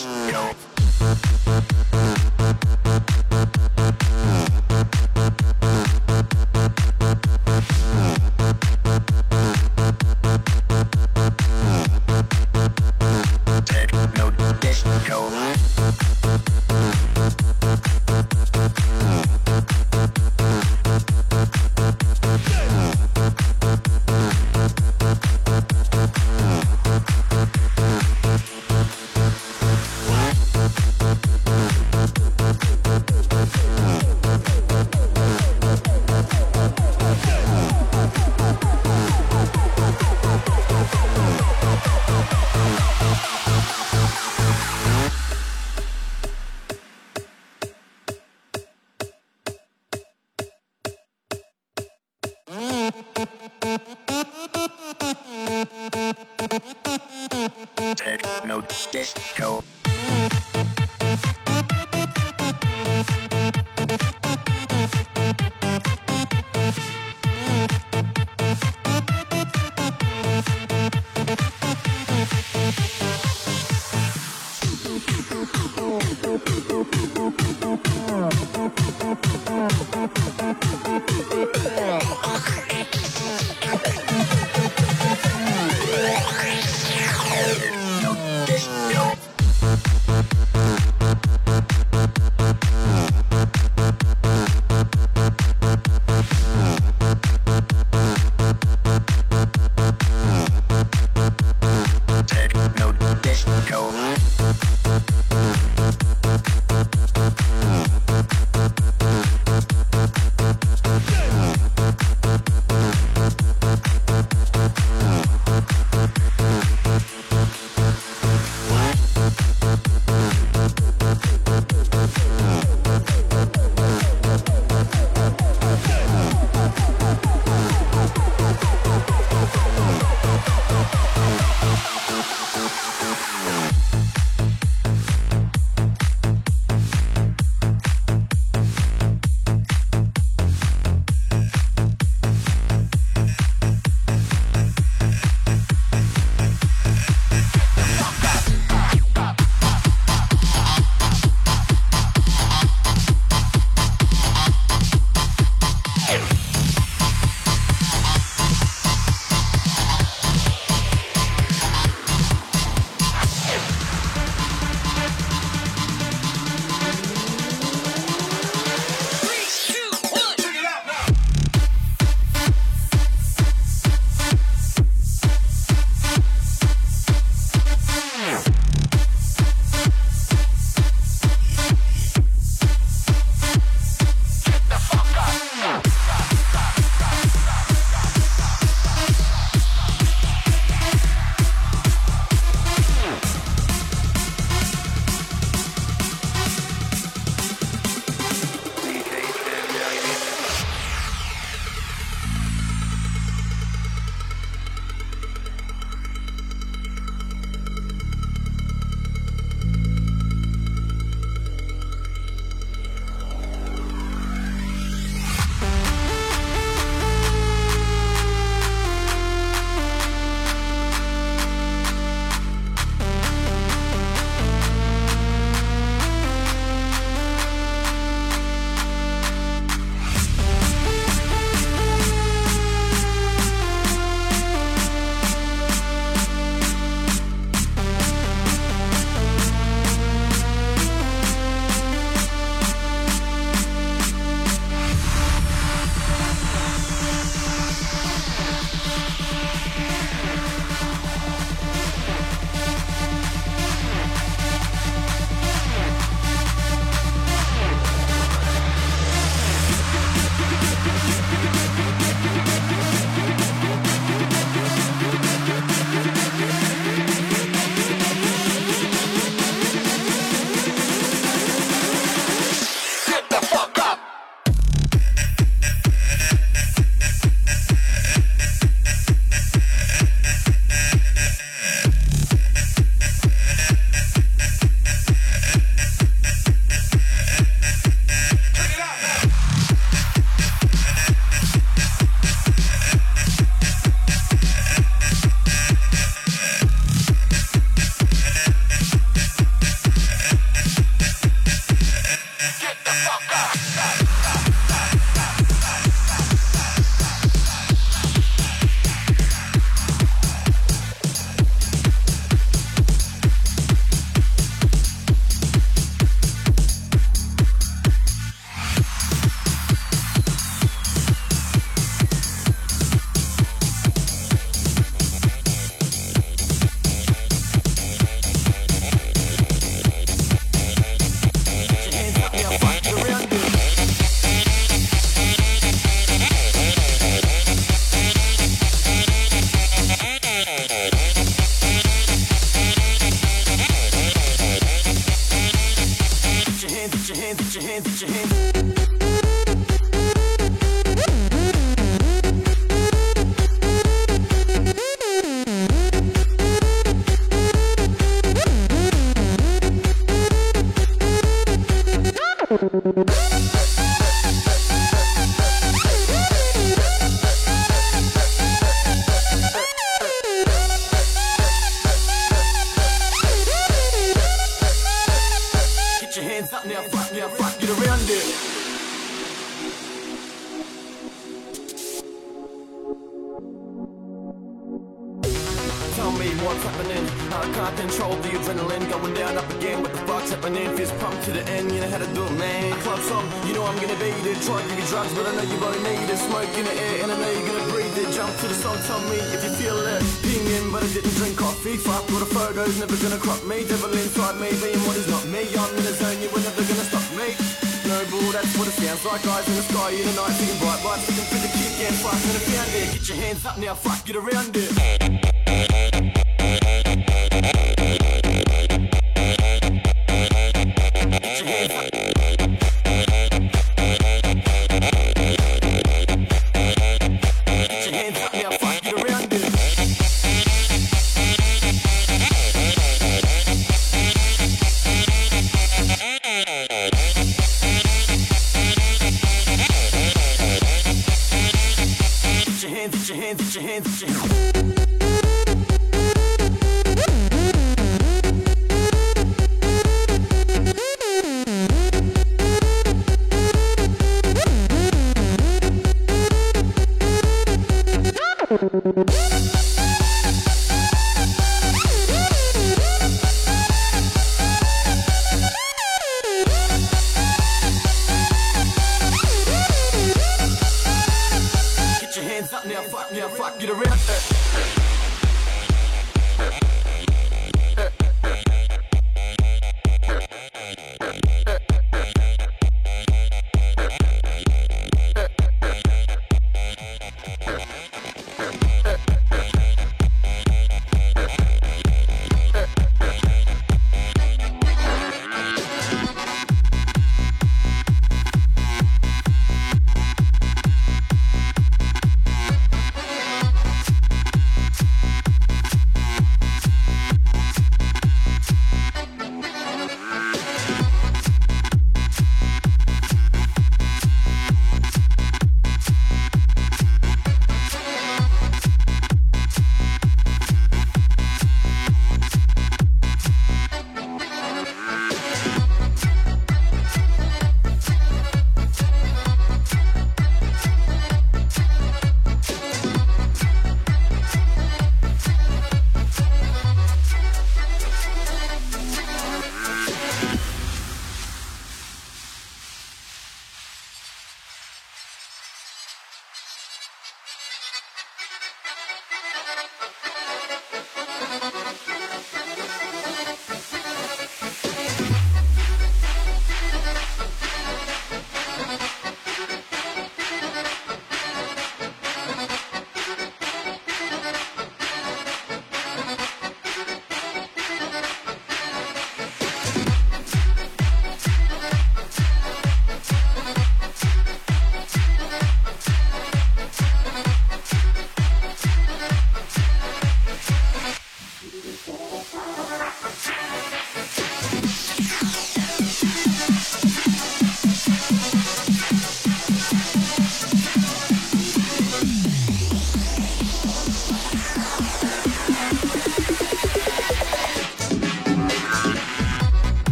disco. never gonna crop me. Devil inside me, being what is not me. I'm in a zone, you were never gonna stop me. No Snowball, that's what it sounds like. Eyes in the sky, in the night, seeing bright lights, looking for the kick and fight. And if you out get your hands up now, fuck, get around it.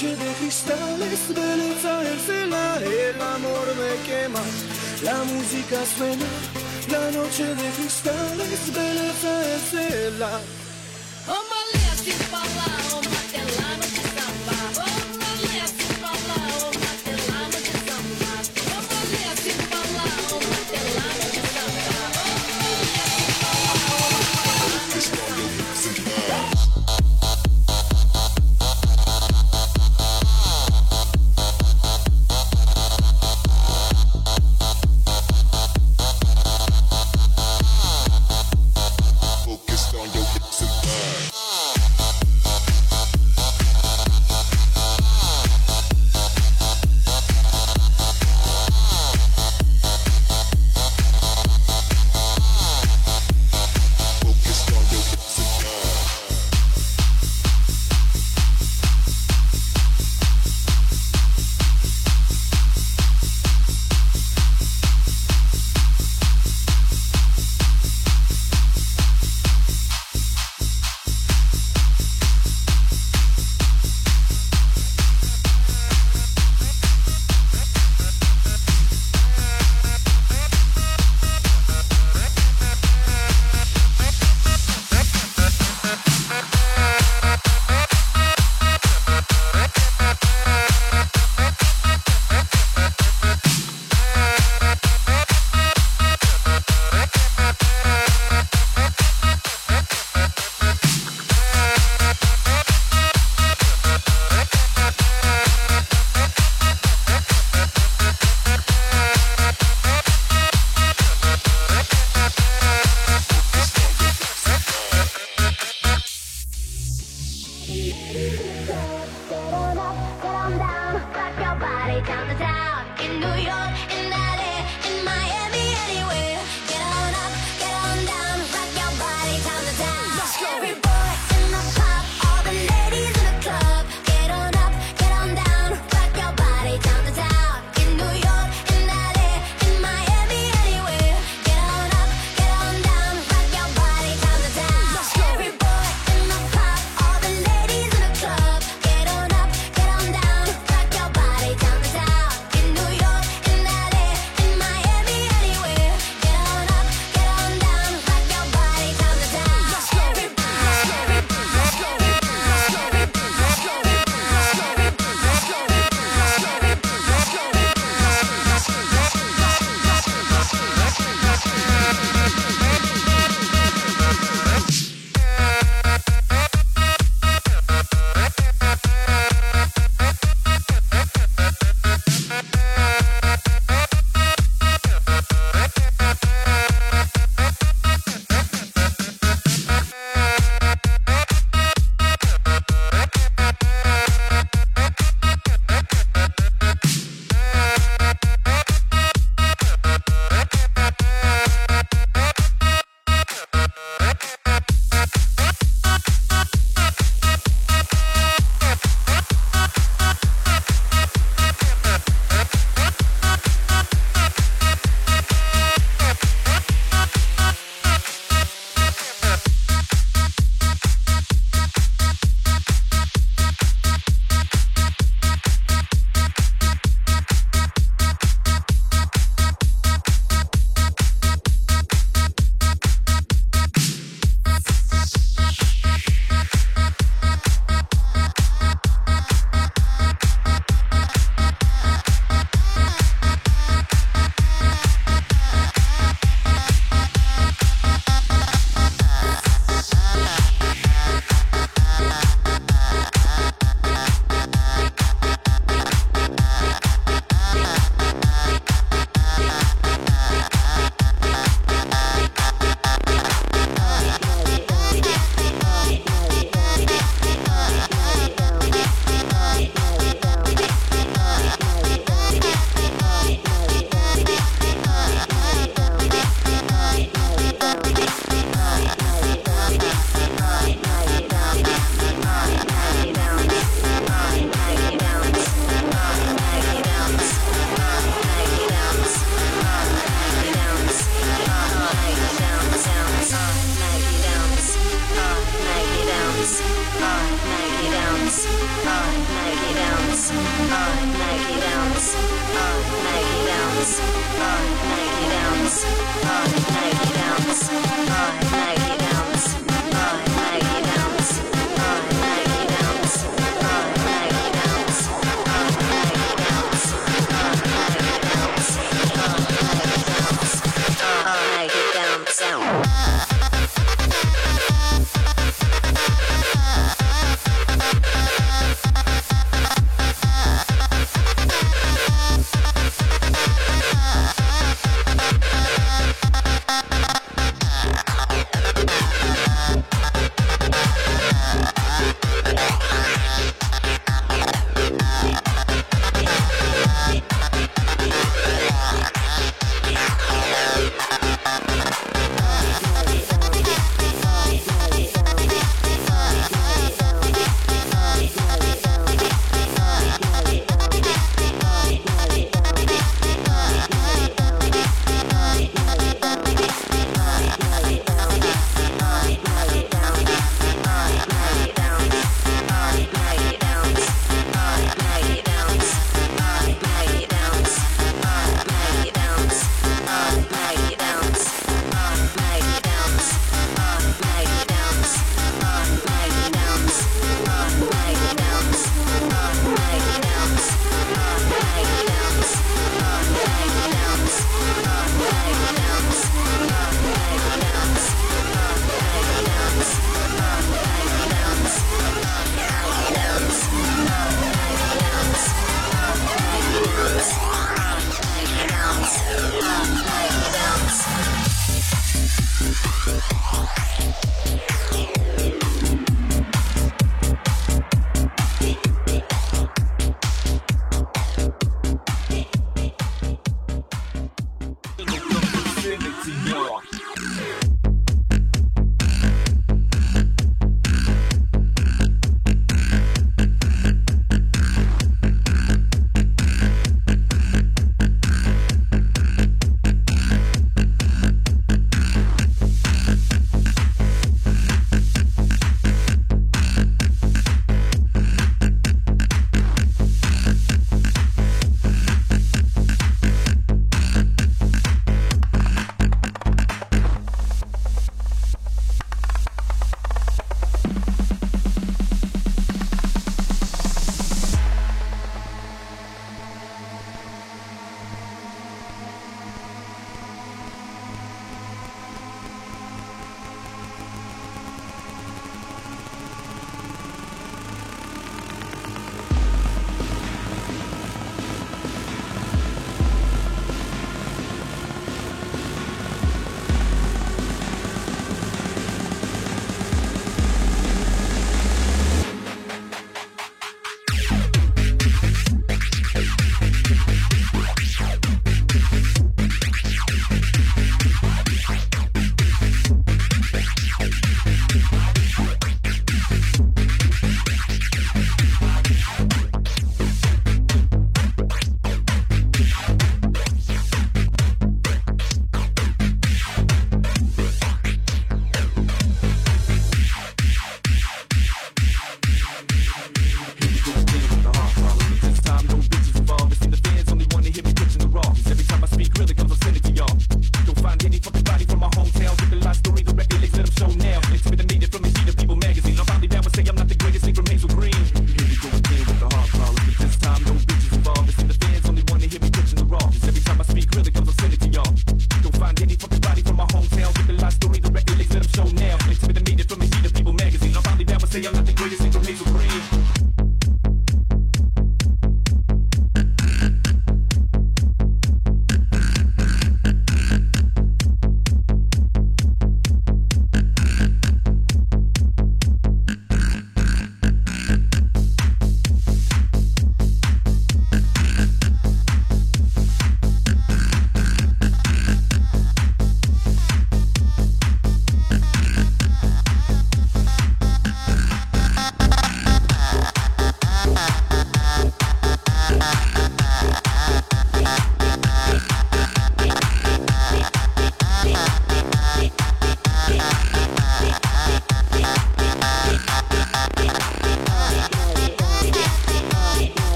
noche de cristales belleza en cela, el amor me quema, la música suena, la noche de cristales belleza en cela.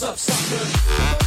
What's up, sucker?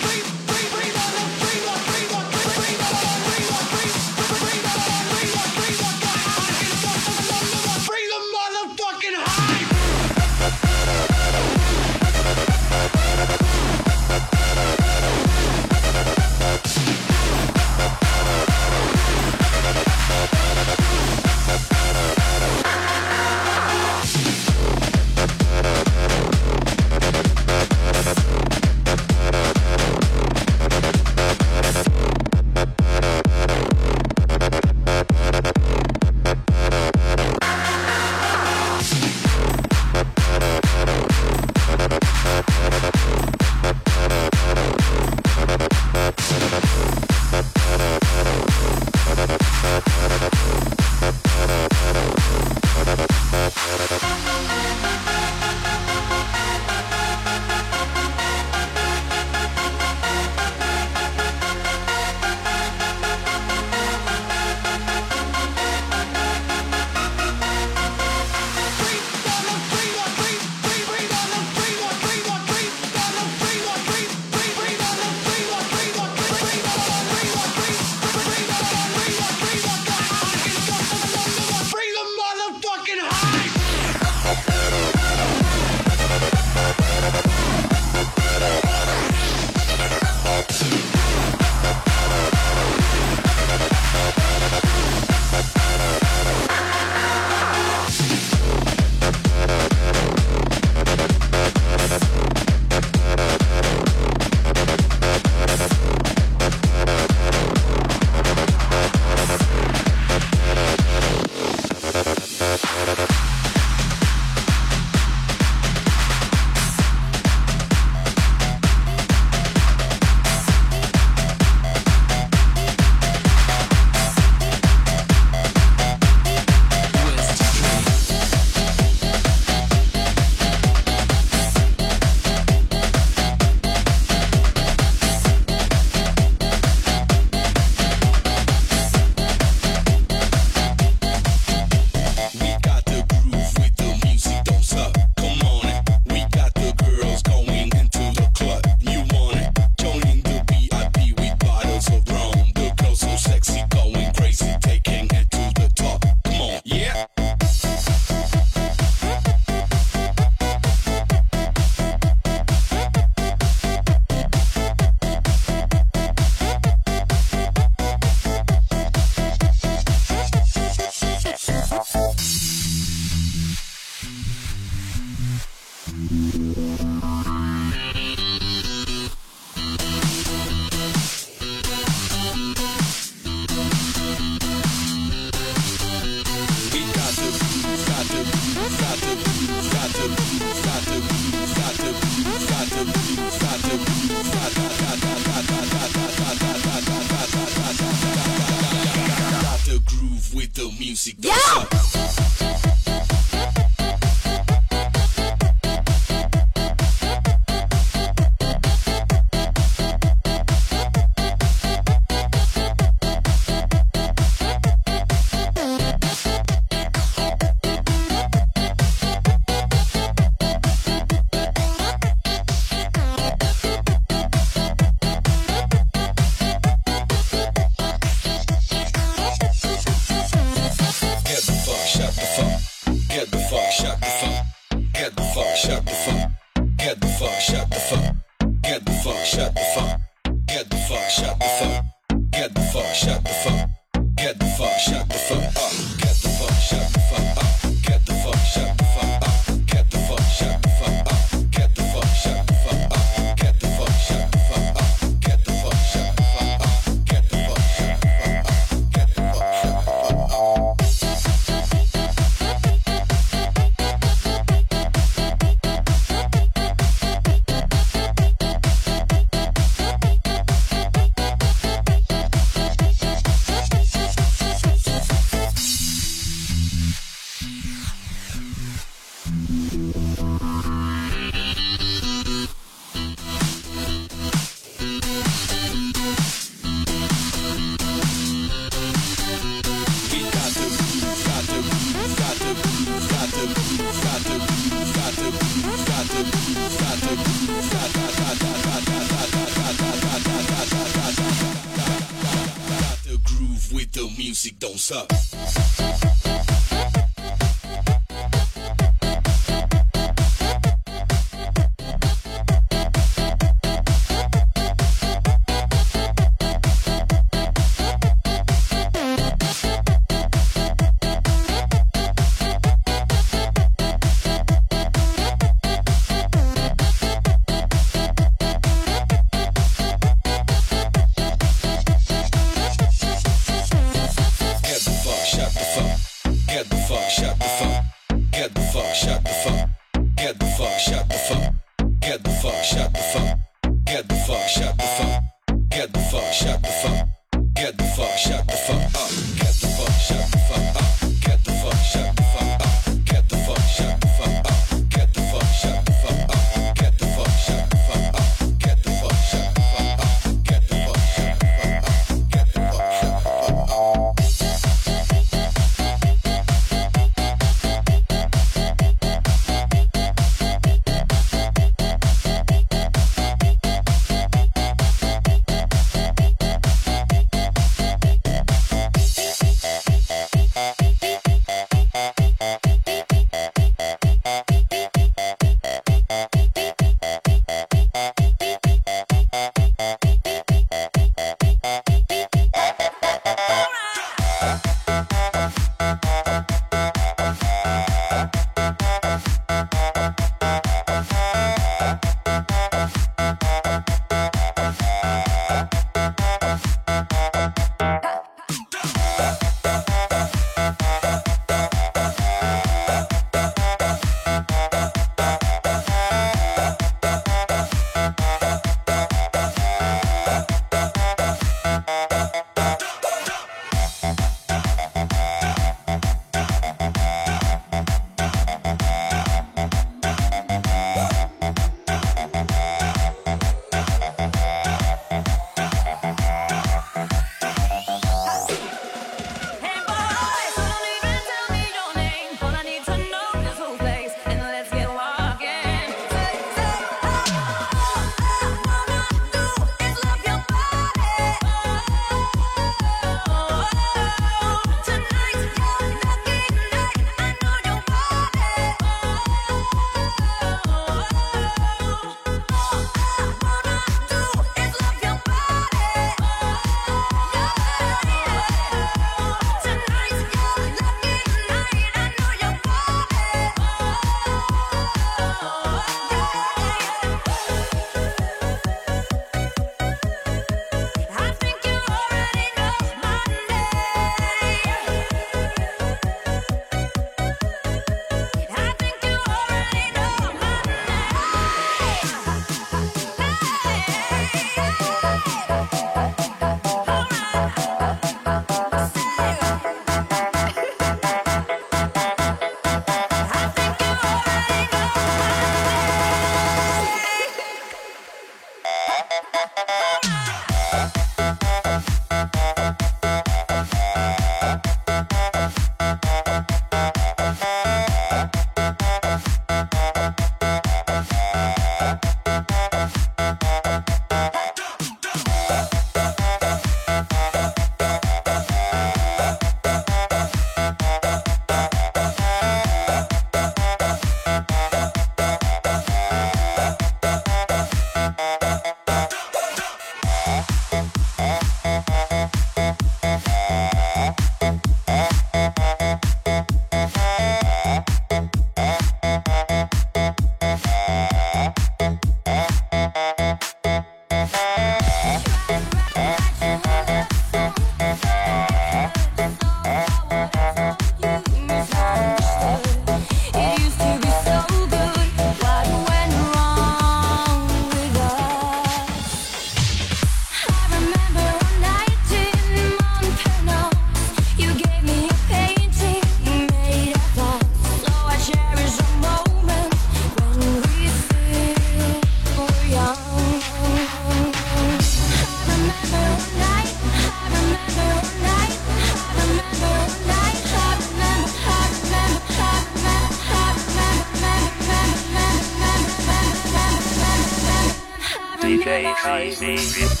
Baby.